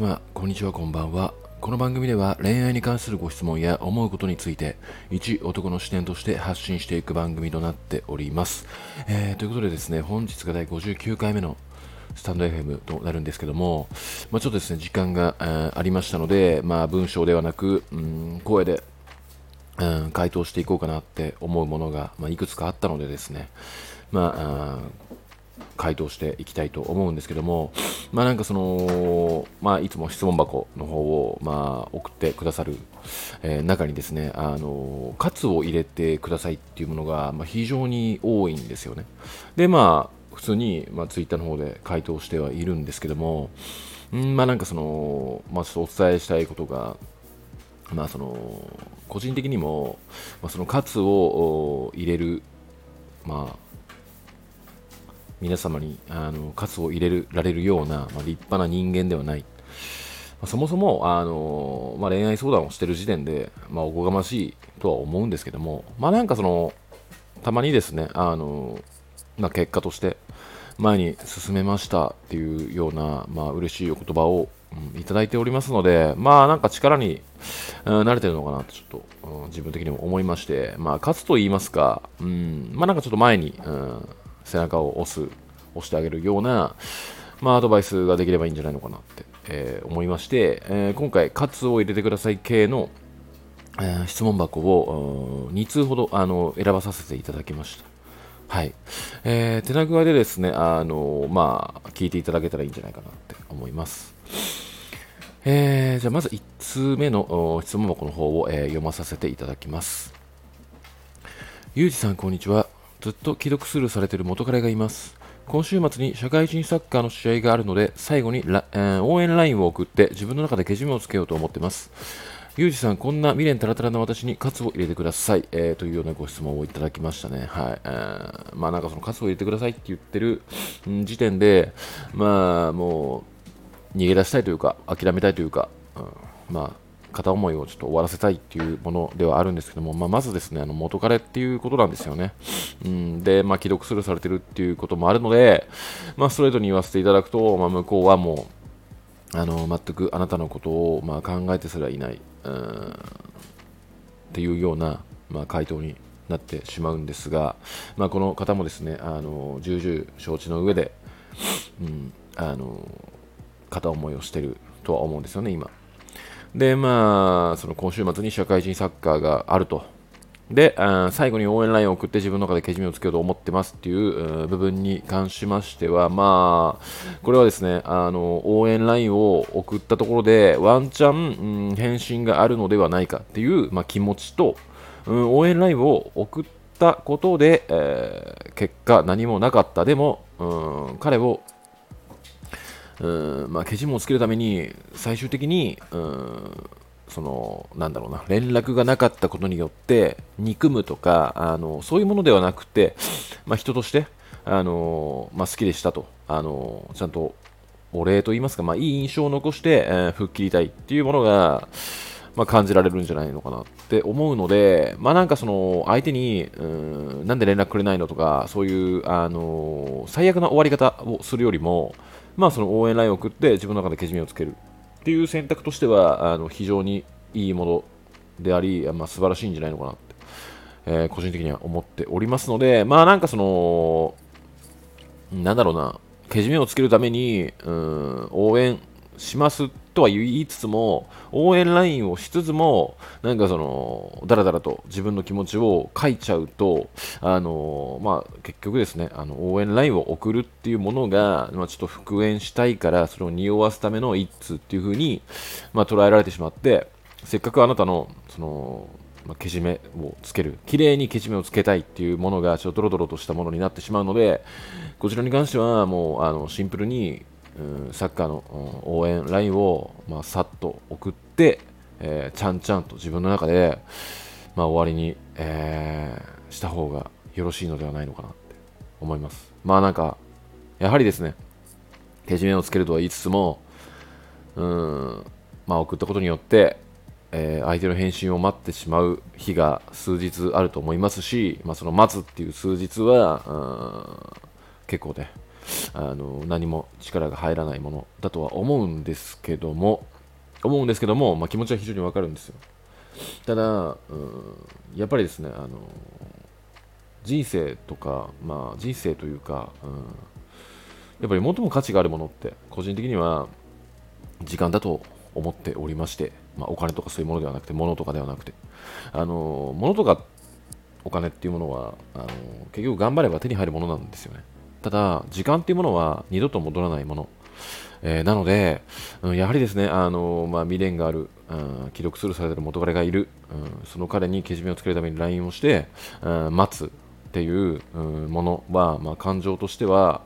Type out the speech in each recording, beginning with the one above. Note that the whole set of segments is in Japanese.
様、こんにちは、こんばんは。この番組では恋愛に関するご質問や思うことについて、一男の視点として発信していく番組となっております。えー、ということでですね、本日が第59回目のスタンド FM となるんですけども、まあ、ちょっとですね、時間がえありましたので、まあ、文章ではなく、うん、声で、うん、回答していこうかなって思うものが、まあ、いくつかあったのでですね、まあ、回答していきたいと思うんですけども、まあなんかその、まあいつも質問箱の方を、まあ送ってくださる、えー、中にですね、あの、カツを入れてくださいっていうものが、まあ、非常に多いんですよね。で、まあ普通に、まあ、ツイッターの方で回答してはいるんですけども、んまあなんかその、まあちょっとお伝えしたいことが、まあその、個人的にも、まあ、そのカツを入れる、まあ皆様にあの喝を入れるられるような、まあ、立派な人間ではない。まあ、そもそもあの、まあ、恋愛相談をしてる時点で、まあ、おこがましいとは思うんですけども、まあなんかその、たまにですね、あの、まあ、結果として前に進めましたっていうような、まあ嬉しいお言葉を、うん、いただいておりますので、まあなんか力に、うん、慣れてるのかなとちょっと、うん、自分的にも思いまして、まあ勝つと言いますか、うん、まあなんかちょっと前に、うん背中を押す、押してあげるような、まあ、アドバイスができればいいんじゃないのかなって、えー、思いまして、えー、今回、カツを入れてください系の、えー、質問箱を2通ほどあの選ばさせていただきました。はい。えー、手な具合でですね、あのまあ、聞いていただけたらいいんじゃないかなって思います。えー、じゃあまず1通目の質問箱の方を、えー、読まさせていただきます。ゆうじさん、こんにちは。ずっと既読スルーされている元彼がいます。今週末に社会人サッカーの試合があるので、最後に、えー、応援ラインを送って自分の中でけじめをつけようと思っています。ゆうじさん、こんな未練たらたらな私にカツを入れてください、えー、というようなご質問をいただきましたね。はい。えー、まあなんかそのカツを入れてくださいって言ってる、時点で、まあもう逃げ出したいというか、諦めたいというか、うん、まあ片思いをちょっと終わらせたいっていうものではあるんですけども、まあ、まずですね、あの元彼っていうことなんですよね。うん、で、まあ、既読スルーされてるっていうこともあるので、まあ、ストレートに言わせていただくと、まあ、向こうはもう、あの全くあなたのことを、まあ、考えてすらいない、うん、っていうような、まあ、回答になってしまうんですが、まあ、この方もですね、あの重々承知の上で、うん、あの片思いをしてるとは思うんですよね、今。で、まあ、その今週末に社会人サッカーがあると。で、最後に応援ラインを送って自分の中でけじめをつけようと思ってますっていう部分に関しましては、まあ、これはですね、あの、応援ラインを送ったところで、ワンチャン、うん、返信があるのではないかっていう、まあ、気持ちと、うん、応援ラインを送ったことで、えー、結果何もなかった。でも、うん、彼をうんまあ、けじもをつけるために最終的にうんそのなんだろうな連絡がなかったことによって憎むとかあのそういうものではなくて、まあ、人としてあの、まあ、好きでしたと。あのちゃんとお礼と言いますか、まあ、いい印象を残して、えー、吹っ切りたいっていうものが、まあ、感じられるんじゃないのかなって思うので、まあ、なんかその相手にうんなんで連絡くれないのとかそういうあの最悪な終わり方をするよりもまあ、その応援ラインを送って自分の中でけじめをつけるっていう選択としてはあの非常にいいものであり、まあ、素晴らしいんじゃないのかなって、えー、個人的には思っておりますので、まあなんかその、なんだろうな、けじめをつけるために、うん、応援しますとは言いつつも、応援ラインをしつつも、なんかその、だらだらと自分の気持ちを書いちゃうと、あの、まあ、結局ですね、あの、応援ラインを送るっていうものが、まあ、ちょっと復縁したいから、それを匂わすための一通っていう風に、まあ、捉えられてしまって、せっかくあなたの、その、ま、けじめをつける、綺麗にけじめをつけたいっていうものが、ちょっとドロドロとしたものになってしまうので、こちらに関しては、もう、あの、シンプルに、サッカーの応援ラインを、まあ、さっと送って、えー、ちゃんちゃんと自分の中で、まあ、終わりに、えー、した方がよろしいのではないのかなって思います。まあなんか、やはりですね、けじめをつけるとは言いつつも、うん、まあ送ったことによって、えー、相手の返信を待ってしまう日が数日あると思いますし、まあ、その待つっていう数日は、うん、結構ね、あの何も力が入らないものだとは思うんですけども思うんですけども、まあ、気持ちは非常にわかるんですよ。ただ、うん、やっぱりですねあの人生とか、まあ、人生というか、うん、やっぱり最も価値があるものって個人的には時間だと思っておりまして、まあ、お金とかそういうものではなくて物とかではなくてあの物とかお金っていうものはあの結局頑張れば手に入るものなんですよね。ただ時間っていうものは二度と戻らないもの。えー、なので、うん、やはりですね、あのまあ、未練がある、うん、既読スルーされてる元彼がいる、うん、その彼にけじめをつけるために LINE をして、うん、待つっていう、うん、ものは、まあ、感情としては、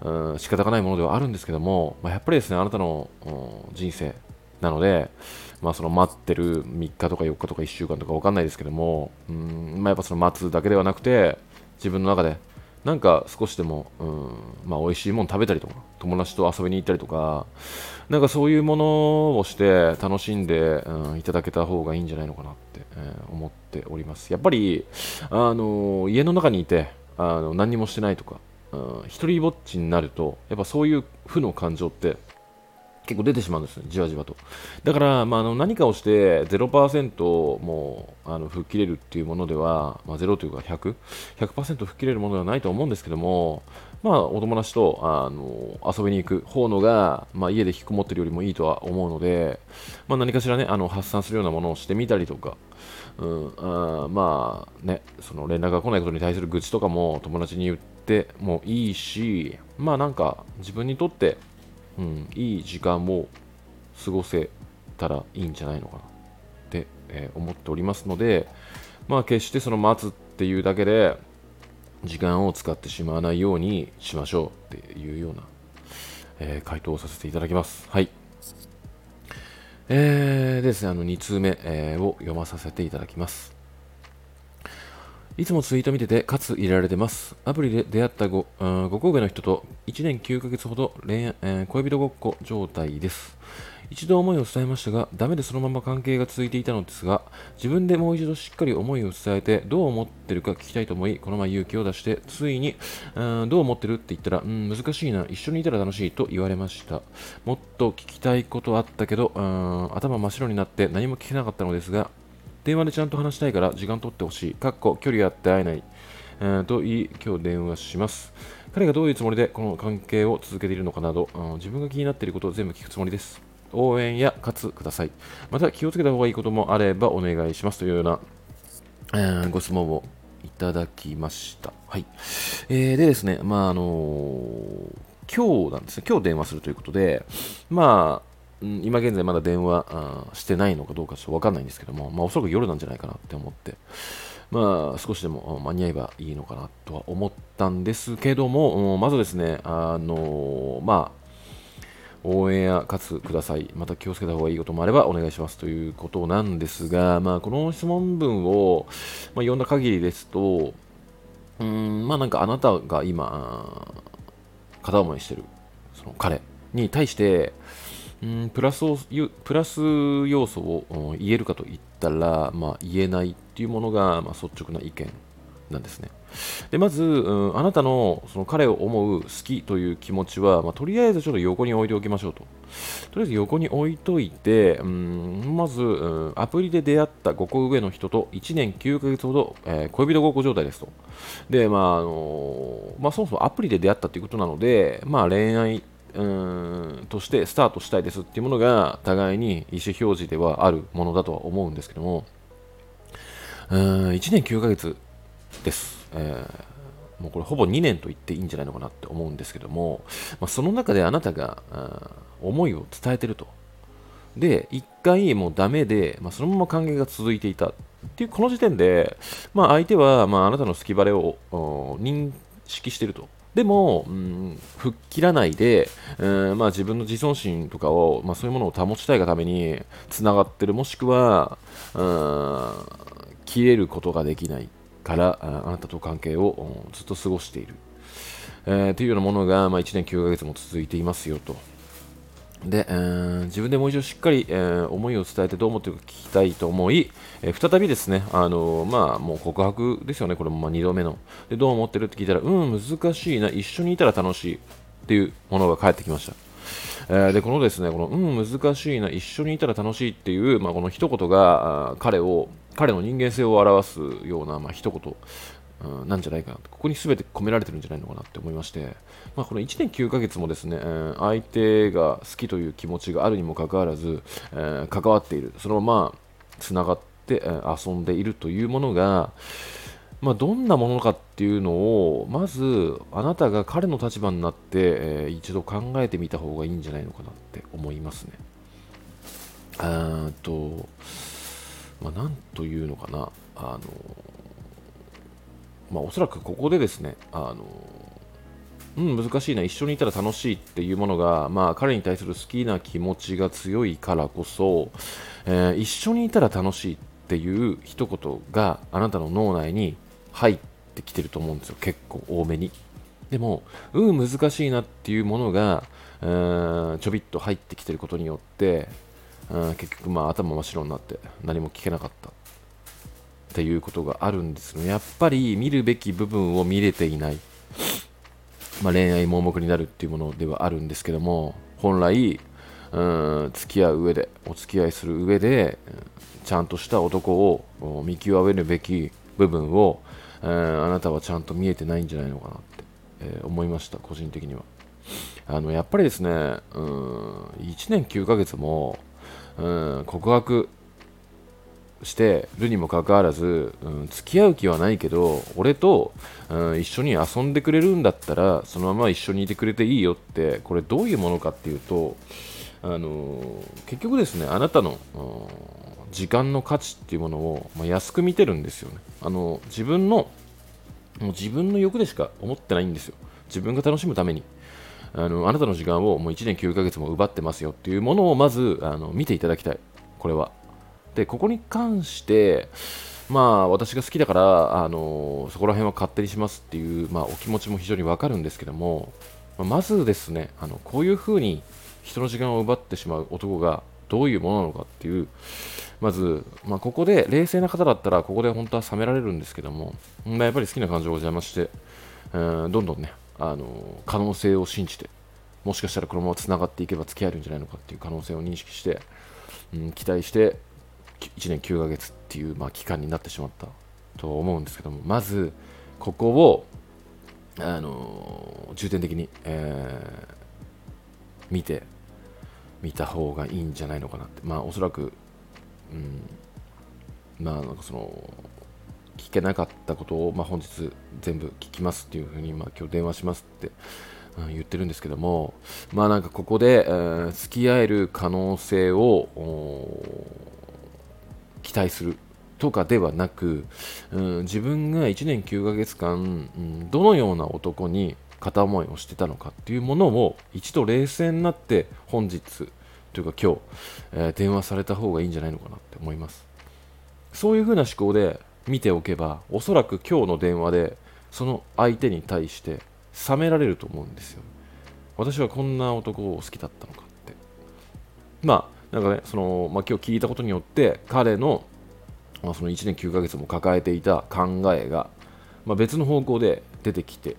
うん、仕方がないものではあるんですけども、まあ、やっぱりですね、あなたの、うん、人生なので、まあ、その待ってる3日とか4日とか1週間とか分かんないですけども、うんまあ、やっぱその待つだけではなくて、自分の中でなんか少しでも、うんまあ、美味しいもの食べたりとか、友達と遊びに行ったりとか、なんかそういうものをして楽しんで、うん、いただけた方がいいんじゃないのかなって、えー、思っております。やっぱり、あの家の中にいて、あの何もしてないとか、うん、一人ぼっちになると、やっぱそういう負の感情って結構出てしまうんです、じわじわと。だから、まあ、あの何かをして0%もうあの吹っ切れるっていうものでは、まあ、0というか100、100%吹っ切れるものではないと思うんですけども、まあ、お友達とあの遊びに行く方のが、まあ、家で引きこもってるよりもいいとは思うので、まあ、何かしらね、あの発散するようなものをしてみたりとか、うん、あまあね、その連絡が来ないことに対する愚痴とかも友達に言ってもいいし、まあなんか自分にとってうん、いい時間を過ごせたらいいんじゃないのかなって、えー、思っておりますので、まあ、決してその待つっていうだけで時間を使ってしまわないようにしましょうっていうような、えー、回答をさせていただきます。はい。えー、ですね、あの2通目、えー、を読まさせていただきます。いつもツイート見てて、かつ入れられてます。アプリで出会った 5, 5個上の人と1年9ヶ月ほど恋愛、えー、恋人ごっこ状態です。一度思いを伝えましたが、ダメでそのまま関係が続いていたのですが、自分でもう一度しっかり思いを伝えて、どう思ってるか聞きたいと思い、この前勇気を出して、ついに、うん、どう思ってるって言ったら、うん、難しいな、一緒にいたら楽しいと言われました。もっと聞きたいことあったけど、うん、頭真っ白になって何も聞けなかったのですが、電話でちゃんと話したいから時間取ってほしい。かっこ距離あって会えない。えー、と言い、今日電話します。彼がどういうつもりでこの関係を続けているのかなど、自分が気になっていることを全部聞くつもりです。応援や喝ください。また気をつけた方がいいこともあればお願いしますというような、えー、ご質問をいただきました。はい。えー、でですね、まあ、あのー、今日なんですね、今日電話するということで、まあ、うん、今現在まだ電話してないのかどうかちょっとわかんないんですけども、まあ、おそらく夜なんじゃないかなって思って、まあ、少しでも間に合えばいいのかなとは思ったんですけども、まずですね、あのまあ、応援や活ください。また気をつけた方がいいこともあればお願いしますということなんですが、まあ、この質問文を、ま、読んだ限りですと、うん、まあなんかあなたが今、片思いしてる、その彼に対して、うんプラスをプラス要素を言えるかといったら、まあ、言えないっていうものが、まあ、率直な意見なんですね。でまず、うん、あなたのその彼を思う好きという気持ちは、まあ、とりあえずちょっと横に置いておきましょうと。とりあえず横に置いといて、うん、まず、うん、アプリで出会った5個上の人と1年9ヶ月ほど、えー、恋人ごっこ状態ですと。で、まああのまあ、そもそもアプリで出会ったということなので、まあ、恋愛うんとしてスタートしたいですっていうものが互いに意思表示ではあるものだとは思うんですけどもうん1年9ヶ月です、えー、もうこれほぼ2年と言っていいんじゃないのかなって思うんですけども、まあ、その中であなたが思いを伝えてると。で1回もうダメで、まあ、そのまま関係が続いていたっていうこの時点で、まあ、相手は、まあ、あなたの好きバレを認識してると。でも、うん、吹っ切らないで、うんまあ、自分の自尊心とかを、まあ、そういうものを保ちたいがためにつながってるもしくは、うん、切れることができないからあなたと関係をずっと過ごしている、えー、というようなものが、まあ、1年9ヶ月も続いていますよと。で、えー、自分でもう一度しっかり、えー、思いを伝えてどう思っているか聞きたいと思い、えー、再びですね、あのまあ、もう告白ですよね、これもま2度目ので。どう思ってるって聞いたら、うん、難しいな、一緒にいたら楽しいっていうものが返ってきました。えー、で、このですね、この、うん、難しいな、一緒にいたら楽しいっていう、まあ、この一言が、彼を、彼の人間性を表すような、まあ、一言、うん、なんじゃないかなここに全て込められてるんじゃないのかなって思いまして、まあ、この1年9ヶ月もですね、えー、相手が好きという気持ちがあるにもかかわらず、えー、関わっているそのままつながって、えー、遊んでいるというものが、まあ、どんなものかっていうのをまずあなたが彼の立場になって、えー、一度考えてみた方がいいんじゃないのかなって思いますね。あと、まあ、なんというのかな、あのまあ、おそらくここでですね、あのうん、難しいな、一緒にいたら楽しいっていうものが、まあ、彼に対する好きな気持ちが強いからこそ、えー、一緒にいたら楽しいっていう一言があなたの脳内に入ってきてると思うんですよ、結構多めに。でも、うん、難しいなっていうものが、えー、ちょびっと入ってきてることによって、うん、結局、まあ、頭真っ白になって何も聞けなかったっていうことがあるんですよやっぱり見るべき部分を見れていない、まあ、恋愛盲目になるっていうものではあるんですけども本来うん付き合う上でお付き合いする上でちゃんとした男を見極めるべき部分を、あなたはちゃんと見えてないんじゃないのかなって、えー、思いました個人的には。あのやっぱりですねうん1年9ヶ月もうん告白してるにもかかわらず、うん、付き合う気はないけど俺と、うん、一緒に遊んでくれるんだったらそのまま一緒にいてくれていいよってこれどういうものかっていうと、あの、結局ですねあなたの、時間の価値っていうものを、まあ、安く見てるんですよね。あの自分のもう自分の欲でしか思ってないんですよ。自分が楽しむために。あのあなたの時間をもう1年9ヶ月も奪ってますよっていうものをまずあの見ていただきたい。これは。で、ここに関して、まあ、私が好きだから、あのそこら辺は勝手にしますっていう、まあ、お気持ちも非常にわかるんですけども、まずですね、あのこういうふうに人の時間を奪ってしまう男がどういうものなのかっていう、まず、まあ、ここで冷静な方だったら、ここで本当は冷められるんですけども、まあ、やっぱり好きな感情を邪魔して、うんどんどんね、あの可能性を信じて、もしかしたらこのままつながっていけば付き合えるんじゃないのかっていう可能性を認識して、うん、期待して、1年9ヶ月っていう、まあ、期間になってしまったと思うんですけどもまずここを、あの重点的に、えー、見てみた方がいいんじゃないのかなって。まあおそらく、うん、まあなんかその聞けなかったことを、まあ、本日全部聞きますっていうふうに、まあ、今日電話しますって、うん、言ってるんですけどもまあなんかここで、えー、付き合える可能性を期待するとかではなく、うん、自分が1年9ヶ月間、うん、どのような男に片思いをしてたのかっていうものを一度冷静になって本日というか今日、えー、電話された方がいいんじゃないのかなって思います。そういうふうな思考で見ておけばおそらく今日の電話でその相手に対して冷められると思うんですよ。私はこんな男を好きだったのかって。まあなんかね、その、まあ、今日聞いたことによって、彼の、まあ、その1年9ヶ月も抱えていた考えが、まあ、別の方向で出てきて、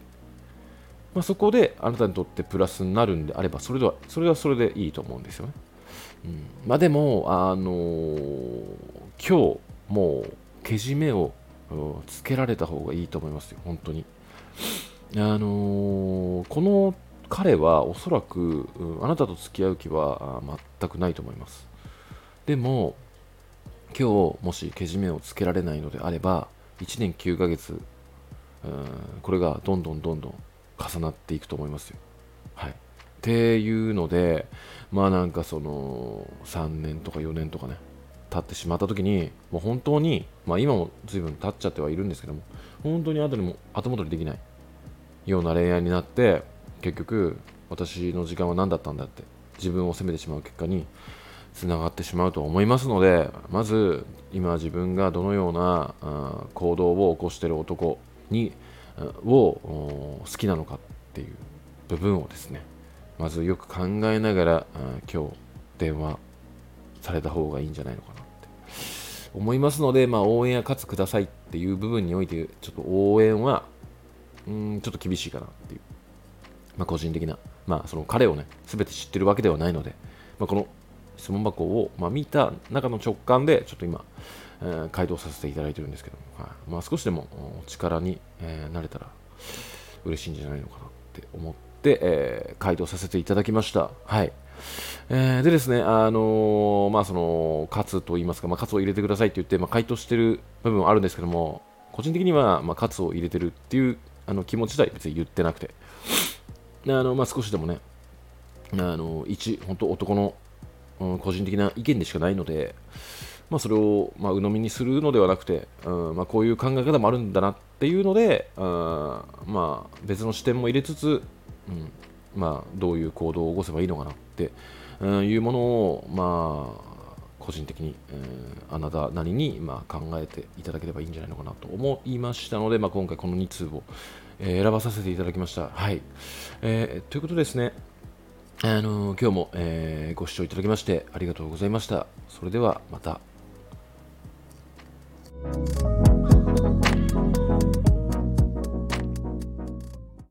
まあ、そこであなたにとってプラスになるんであれば、それではそれはそれでいいと思うんですよね。うんまあ、でも、あのー、今日、もう、けじめをつけられた方がいいと思いますよ、本当に。あのー、この彼はおそらく、うん、あなたと付き合う気は全くないと思います。でも今日もしけじめをつけられないのであれば1年9ヶ月、うん、これがどんどんどんどん重なっていくと思いますよ。はい。っていうのでまあなんかその3年とか4年とかね経ってしまった時にもう本当にまあ今も随分経っちゃってはいるんですけども本当に後にも後戻りできないような恋愛になって結局私の時間は何だったんだって自分を責めてしまう結果につながってしまうと思いますのでまず今自分がどのような行動を起こしている男にを好きなのかっていう部分をですねまずよく考えながら、今日電話された方がいいんじゃないのかなって思いますので、まあ、応援や勝つくださいっていう部分において、ちょっと応援は、うん、ちょっと厳しいかなっていう、まあ、個人的な、まあ、その彼をね、すべて知ってるわけではないので、まあ、この質問箱を、まあ、見た中の直感で、ちょっと今、えー、回答させていただいてるんですけども、はいまあ、少しでも力に、えー、なれたら嬉しいんじゃないのかなって思って、えー、回答させていただきました。はい。えー、でですね、あのー、まあ、その、カツと言いますか、まあ、カツを入れてくださいって言って、まあ、回答してる部分はあるんですけども、個人的には、まあ、カツを入れてるっていうあの気持ち自体別に言ってなくて、あのまあ、少しでもね、あの一、本当男の、うん、個人的な意見でしかないので、まあ、それを、まあ、鵜呑みにするのではなくて、うんまあ、こういう考え方もあるんだなっていうので、うんまあ、別の視点も入れつつ、うんまあ、どういう行動を起こせばいいのかなって、うん、いうものを、まあ、個人的に、うん、あなたなりに、まあ、考えていただければいいんじゃないのかなと思いましたので、まあ、今回この2通を、えー、選ばさせていただきました。はいえー、ということですね。あのー、今日も、えー、ご視聴いただきましてありがとうございました。それではまた。you